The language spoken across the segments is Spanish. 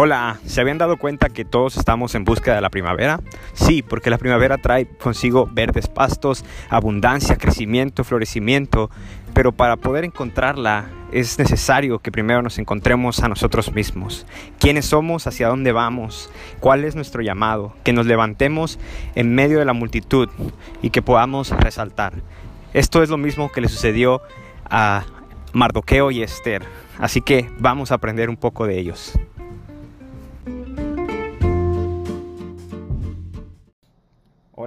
Hola, ¿se habían dado cuenta que todos estamos en busca de la primavera? Sí, porque la primavera trae consigo verdes pastos, abundancia, crecimiento, florecimiento, pero para poder encontrarla es necesario que primero nos encontremos a nosotros mismos. ¿Quiénes somos? ¿Hacia dónde vamos? ¿Cuál es nuestro llamado? Que nos levantemos en medio de la multitud y que podamos resaltar. Esto es lo mismo que le sucedió a Mardoqueo y Esther, así que vamos a aprender un poco de ellos.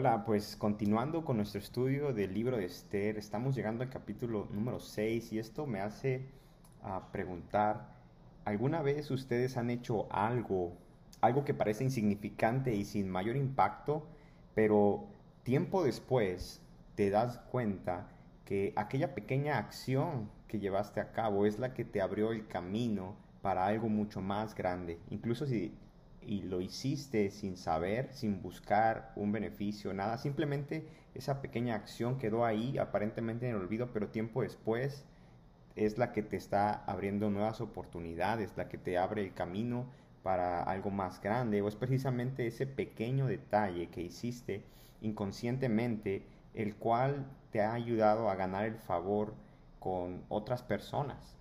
Hola, pues continuando con nuestro estudio del libro de Esther, estamos llegando al capítulo número 6 y esto me hace ah, preguntar, ¿alguna vez ustedes han hecho algo, algo que parece insignificante y sin mayor impacto, pero tiempo después te das cuenta que aquella pequeña acción que llevaste a cabo es la que te abrió el camino para algo mucho más grande, incluso si y lo hiciste sin saber, sin buscar un beneficio, nada, simplemente esa pequeña acción quedó ahí aparentemente en el olvido, pero tiempo después es la que te está abriendo nuevas oportunidades, la que te abre el camino para algo más grande, o es precisamente ese pequeño detalle que hiciste inconscientemente, el cual te ha ayudado a ganar el favor con otras personas.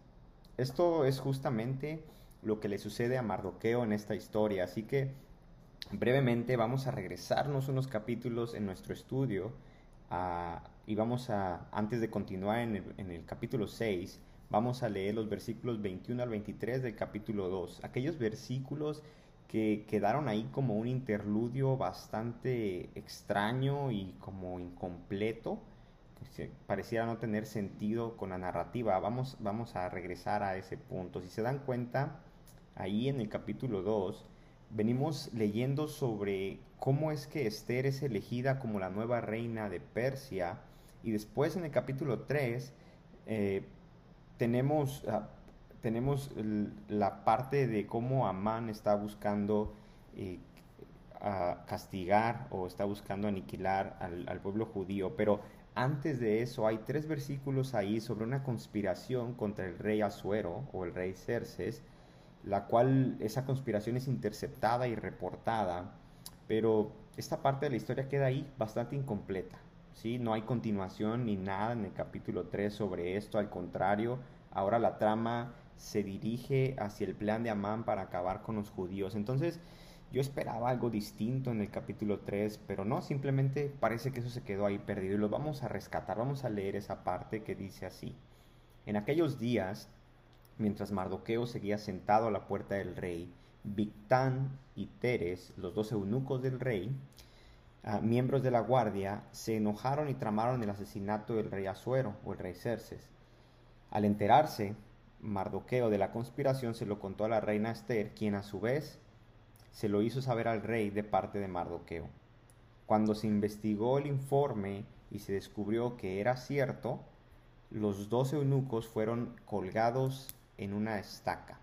Esto es justamente lo que le sucede a Mardoqueo en esta historia. Así que brevemente vamos a regresarnos unos capítulos en nuestro estudio y vamos a, antes de continuar en el, capítulo 6, vamos a leer los versículos 21 al 23 del capítulo 2. Aquellos versículos que quedaron ahí como un interludio bastante extraño y como incompleto, pareciera no tener sentido con la narrativa. Vamos, vamos a regresar a ese punto. Si se dan cuenta, ahí en el capítulo 2, venimos leyendo sobre cómo es que Esther es elegida como la nueva reina de Persia. Y después en el capítulo 3 eh, tenemos, ah, tenemos la parte de cómo Amán está buscando eh, castigar o está buscando aniquilar al, pueblo judío. Pero antes de eso hay tres versículos ahí sobre una conspiración contra el rey Asuero o el rey Cerces la cual esa conspiración es interceptada y reportada, pero esta parte de la historia queda ahí bastante incompleta. ¿sí? No hay continuación ni nada en el capítulo 3 sobre esto, al contrario, ahora la trama se dirige hacia el plan de Amán para acabar con los judíos. Entonces, yo esperaba algo distinto en el capítulo 3, pero no, simplemente parece que eso se quedó ahí perdido y lo vamos a rescatar, vamos a leer esa parte que dice así. En aquellos días, Mientras Mardoqueo seguía sentado a la puerta del rey, Victán y Teres, los dos eunucos del rey, ah, miembros de la guardia, se enojaron y tramaron el asesinato del rey Asuero o el rey Cerces. Al enterarse, Mardoqueo de la conspiración se lo contó a la reina Esther, quien a su vez se lo hizo saber al rey de parte de Mardoqueo. Cuando se investigó el informe y se descubrió que era cierto, los dos eunucos fueron colgados en una estaca.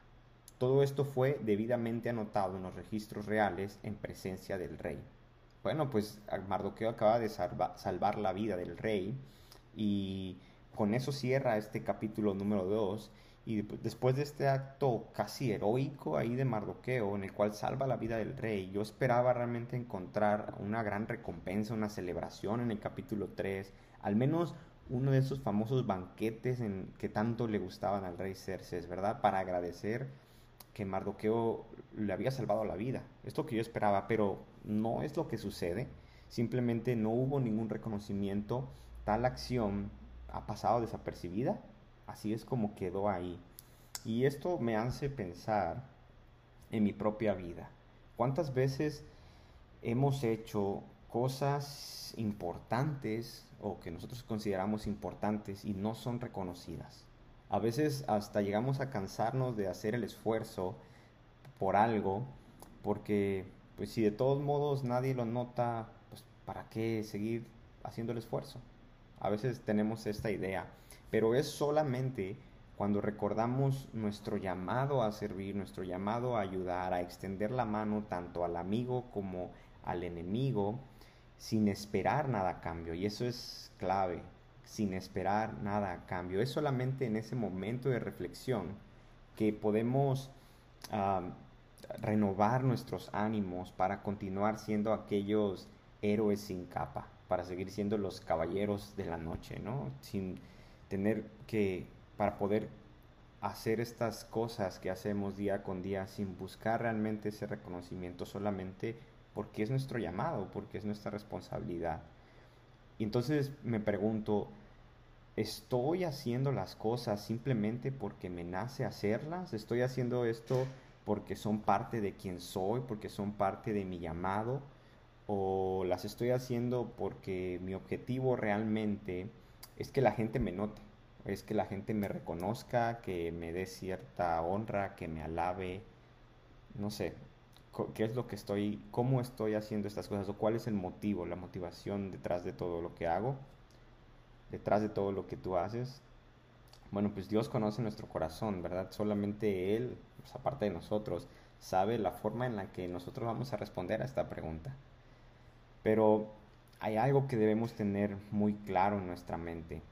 Todo esto fue debidamente anotado en los registros reales en presencia del rey. Bueno, pues Mardoqueo acaba de salvar la vida del rey y con eso cierra este capítulo número 2 y después de este acto casi heroico ahí de Mardoqueo, en el cual salva la vida del rey, yo esperaba realmente encontrar una gran recompensa, una celebración en el capítulo 3, al menos uno de esos famosos banquetes en que tanto le gustaban al rey Cerces, ¿verdad? Para agradecer que Mardoqueo le había salvado la vida. Esto que yo esperaba, pero no es lo que sucede. Simplemente no hubo ningún reconocimiento. Tal acción ha pasado desapercibida. Así es como quedó ahí. Y esto me hace pensar en mi propia vida. ¿Cuántas veces hemos hecho cosas importantes o que nosotros consideramos importantes y no son reconocidas. A veces hasta llegamos a cansarnos de hacer el esfuerzo por algo, porque pues si de todos modos nadie lo nota, pues ¿para qué seguir haciendo el esfuerzo? A veces tenemos esta idea, pero es solamente cuando recordamos nuestro llamado a servir, nuestro llamado a ayudar, a extender la mano tanto al amigo como al enemigo, sin esperar nada a cambio. Y eso es clave, sin esperar nada a cambio. Es solamente en ese momento de reflexión que podemos renovar nuestros ánimos para continuar siendo aquellos héroes sin capa, para seguir siendo los caballeros de la noche, ¿no? Sin tener que, para poder hacer estas cosas que hacemos día con día sin buscar realmente ese reconocimiento solamente porque es nuestro llamado, porque es nuestra responsabilidad. Y entonces me pregunto, ¿estoy haciendo las cosas simplemente porque me nace hacerlas? ¿Estoy haciendo esto porque son parte de quien soy, porque son parte de mi llamado? ¿O las estoy haciendo porque mi objetivo realmente es que la gente me note? es que la gente me reconozca, que me dé cierta honra, que me alabe, no sé, qué es lo que estoy, cómo estoy haciendo estas cosas o cuál es el motivo, la motivación detrás de todo lo que hago, detrás de todo lo que tú haces. Bueno, pues Dios conoce nuestro corazón, ¿verdad? Solamente Él, pues aparte de nosotros, sabe la forma en la que nosotros vamos a responder a esta pregunta. Pero hay algo que debemos tener muy claro en nuestra mente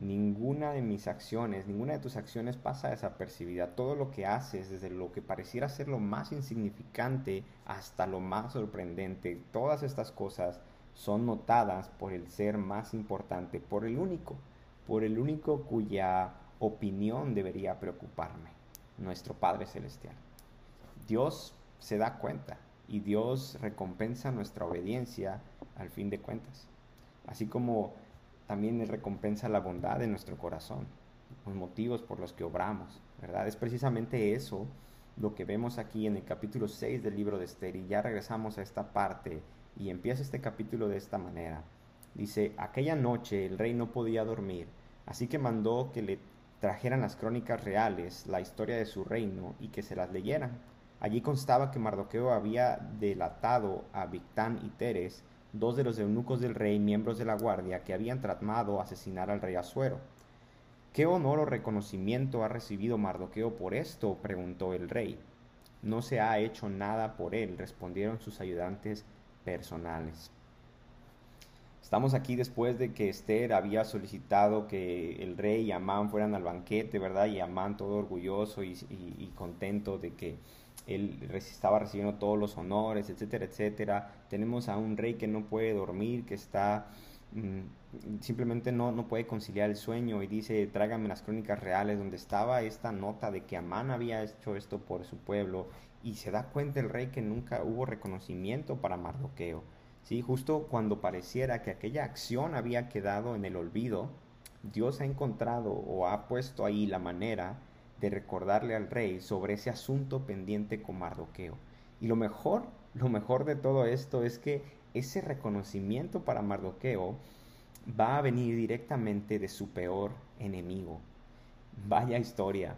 ninguna de mis acciones, ninguna de tus acciones pasa desapercibida. Todo lo que haces, desde lo que pareciera ser lo más insignificante hasta lo más sorprendente, todas estas cosas son notadas por el ser más importante, por el único, por el único cuya opinión debería preocuparme, nuestro Padre Celestial. Dios se da cuenta y Dios recompensa nuestra obediencia al fin de cuentas. Así como también recompensa la bondad de nuestro corazón, los motivos por los que obramos, ¿verdad? Es precisamente eso lo que vemos aquí en el capítulo 6 del libro de Esther y ya regresamos a esta parte y empieza este capítulo de esta manera. Dice, aquella noche el rey no podía dormir, así que mandó que le trajeran las crónicas reales, la historia de su reino y que se las leyeran. Allí constaba que Mardoqueo había delatado a Victán y Teres, dos de los eunucos del rey, miembros de la guardia, que habían tratado asesinar al rey Asuero. ¿Qué honor o reconocimiento ha recibido Mardoqueo por esto? preguntó el rey. No se ha hecho nada por él, respondieron sus ayudantes personales. Estamos aquí después de que Esther había solicitado que el rey y Amán fueran al banquete, ¿verdad? Y Amán todo orgulloso y, y contento de que él estaba recibiendo todos los honores, etcétera, etcétera. Tenemos a un rey que no puede dormir, que está mm, simplemente no, no puede conciliar el sueño y dice, tráigame las crónicas reales donde estaba esta nota de que Amán había hecho esto por su pueblo y se da cuenta el rey que nunca hubo reconocimiento para Mardoqueo. ¿sí? Justo cuando pareciera que aquella acción había quedado en el olvido, Dios ha encontrado o ha puesto ahí la manera de recordarle al rey sobre ese asunto pendiente con Mardoqueo. Y lo mejor, lo mejor de todo esto es que ese reconocimiento para Mardoqueo va a venir directamente de su peor enemigo. Vaya historia.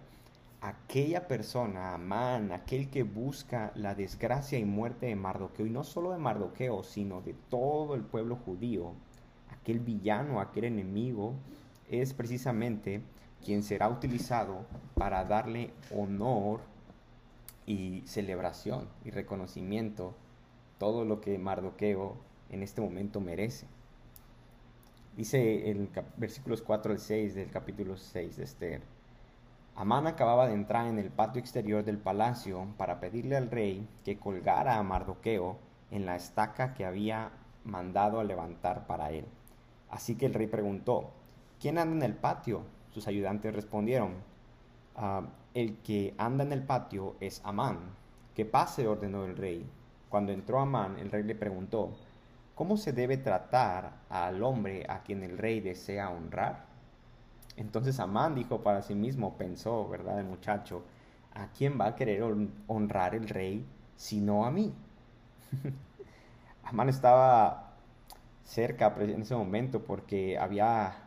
Aquella persona, Amán, aquel que busca la desgracia y muerte de Mardoqueo, y no solo de Mardoqueo, sino de todo el pueblo judío, aquel villano, aquel enemigo, es precisamente quien será utilizado para darle honor y celebración y reconocimiento todo lo que Mardoqueo en este momento merece. Dice en versículos 4 al 6 del capítulo 6 de Esther. Amán acababa de entrar en el patio exterior del palacio para pedirle al rey que colgara a Mardoqueo en la estaca que había mandado a levantar para él. Así que el rey preguntó, ¿quién anda en el patio? Sus ayudantes respondieron, ah, el que anda en el patio es Amán. Que pase, ordenó el rey. Cuando entró Amán, el rey le preguntó, ¿cómo se debe tratar al hombre a quien el rey desea honrar? Entonces Amán dijo para sí mismo, pensó, ¿verdad? El muchacho, ¿a quién va a querer honrar el rey sino a mí? Amán estaba cerca en ese momento porque había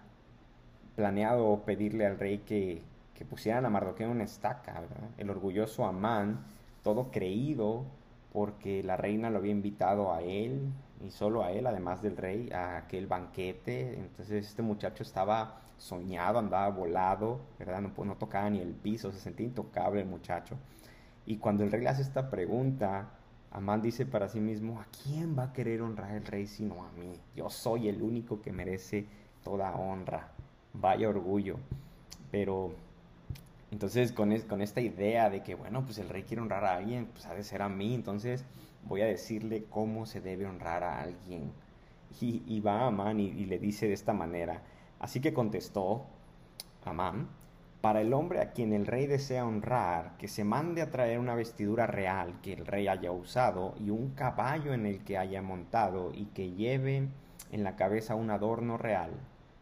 planeado pedirle al rey que, que pusieran a Mardoqueo una estaca, El orgulloso Amán, todo creído porque la reina lo había invitado a él y solo a él, además del rey, a aquel banquete. Entonces este muchacho estaba soñado, andaba volado, ¿verdad? No, no tocaba ni el piso, se sentía intocable el muchacho. Y cuando el rey le hace esta pregunta, Amán dice para sí mismo, ¿a quién va a querer honrar el rey sino a mí? Yo soy el único que merece toda honra vaya orgullo. Pero Entonces, con, con esta idea de que, bueno, pues el rey quiere honrar a alguien, pues ha de ser a mí, entonces voy a decirle cómo se debe honrar a alguien. Y, va a Amán y, y le dice de esta manera. Así que contestó Amán, para el hombre a quien el rey desea honrar, que se mande a traer una vestidura real que el rey haya usado y un caballo en el que haya montado y que lleve en la cabeza un adorno real.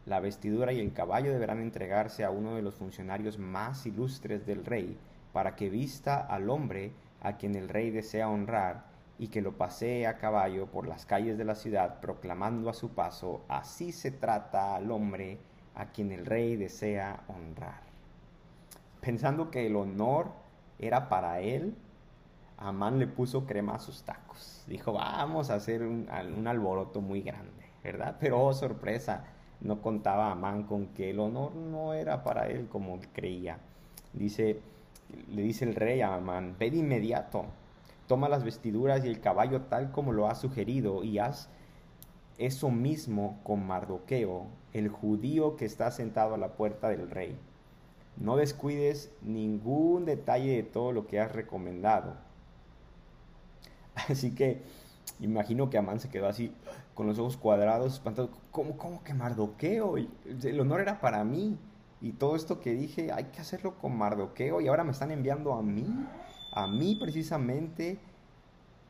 La vestidura y el caballo deberán entregarse a uno de los funcionarios más ilustres del rey, para que vista al hombre a quien el rey desea honrar y que lo pasee a caballo por las calles de la ciudad, proclamando a su paso, así se trata al hombre a quien el rey desea honrar pensando que el honor era para él, Amán le puso crema a sus tacos. Dijo, vamos a hacer un, alboroto muy grande, ¿verdad? Pero oh, sorpresa, no contaba Amán con que el honor no era para él como creía. Dice, le dice el rey a Amán, ve de inmediato, toma las vestiduras y el caballo tal como lo ha sugerido y haz eso mismo con Mardoqueo, el judío que está sentado a la puerta del rey no descuides ningún detalle de todo lo que has recomendado. Así que imagino que Amán se quedó así, con los ojos cuadrados, espantado. ¿Cómo, cómo que Mardoqueo? El honor era para mí. Y todo esto que dije, hay que hacerlo con Mardoqueo. Y ahora me están enviando a mí, a mí precisamente,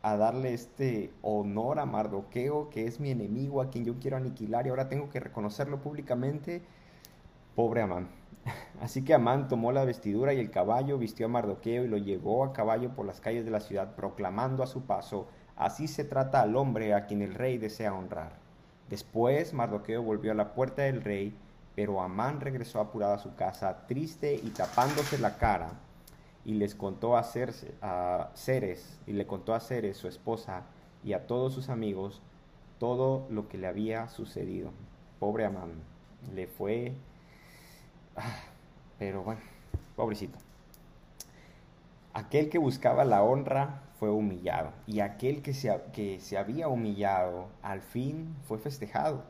a darle este honor a Mardoqueo, que es mi enemigo, a quien yo quiero aniquilar. Y ahora tengo que reconocerlo públicamente. Pobre Amán. Así que Amán tomó la vestidura y el caballo, vistió a Mardoqueo y lo llevó a caballo por las calles de la ciudad, proclamando a su paso, así se trata al hombre a quien el rey desea honrar. Después Mardoqueo volvió a la puerta del rey, pero Amán regresó apurado a su casa, triste y tapándose la cara, y les contó a, a Ceres, y le contó a Ceres, su esposa, y a todos sus amigos, todo lo que le había sucedido. Pobre Amán, le fue Ah, pero bueno, pobrecito. Aquel que buscaba la honra humillado y aquel que se, que se había humillado al fin fue festejado.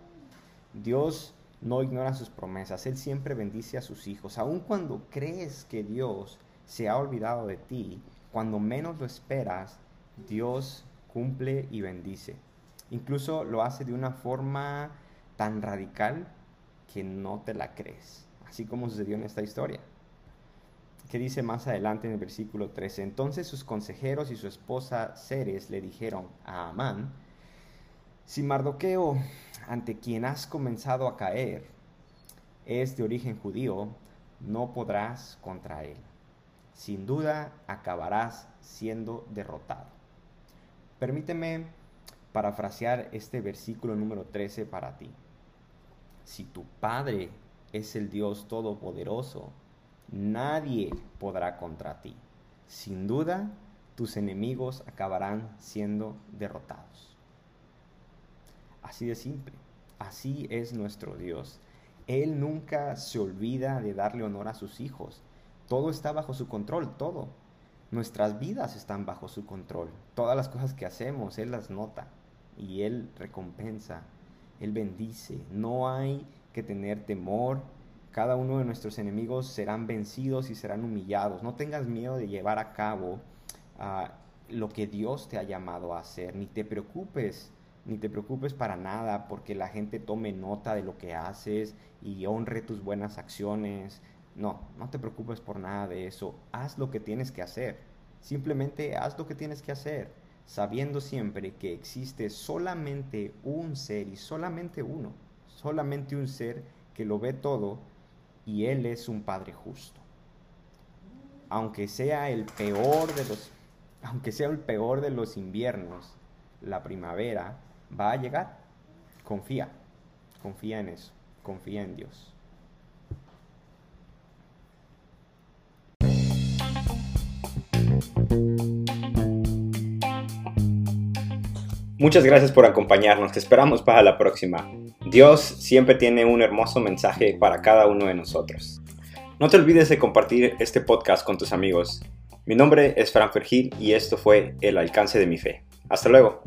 Dios no ignora sus promesas, Él siempre bendice a sus hijos. Aun cuando crees que Dios se ha olvidado de ti, cuando menos lo esperas, Dios cumple y bendice. Incluso lo hace de una forma tan radical que no te la crees así como sucedió en esta historia. ¿Qué dice más adelante en el versículo 13? Entonces sus consejeros y su esposa Ceres le dijeron a Amán, si Mardoqueo, ante quien has comenzado a caer, es de origen judío, no podrás contra él. Sin duda acabarás siendo derrotado. Permíteme parafrasear este versículo número 13 para ti. Si tu padre es el Dios Todopoderoso. Nadie podrá contra ti. Sin duda, tus enemigos acabarán siendo derrotados. Así de simple. Así es nuestro Dios. Él nunca se olvida de darle honor a sus hijos. Todo está bajo su control, todo. Nuestras vidas están bajo su control. Todas las cosas que hacemos, Él las nota y Él recompensa, Él bendice. No hay que tener temor. Cada uno de nuestros enemigos serán vencidos y serán humillados. No tengas miedo de llevar a cabo ah, lo que Dios te ha llamado a hacer. Ni te preocupes, ni te preocupes para nada porque la gente tome nota de lo que haces y honre tus buenas acciones. No, no te preocupes por nada de eso. Haz lo que tienes que hacer. Simplemente haz lo que tienes que hacer, sabiendo siempre que existe solamente un ser y solamente uno solamente un ser que lo ve todo y Él es un Padre justo. Aunque sea el peor de los, aunque sea el peor de los inviernos, la primavera va a llegar. Confía, confía en eso, confía en Dios. Muchas gracias por acompañarnos. Te esperamos para la próxima. Dios siempre tiene un hermoso mensaje para cada uno de nosotros. No te olvides de compartir este podcast con tus amigos. Mi nombre es Fran Fergil y esto fue El alcance de mi fe. Hasta luego.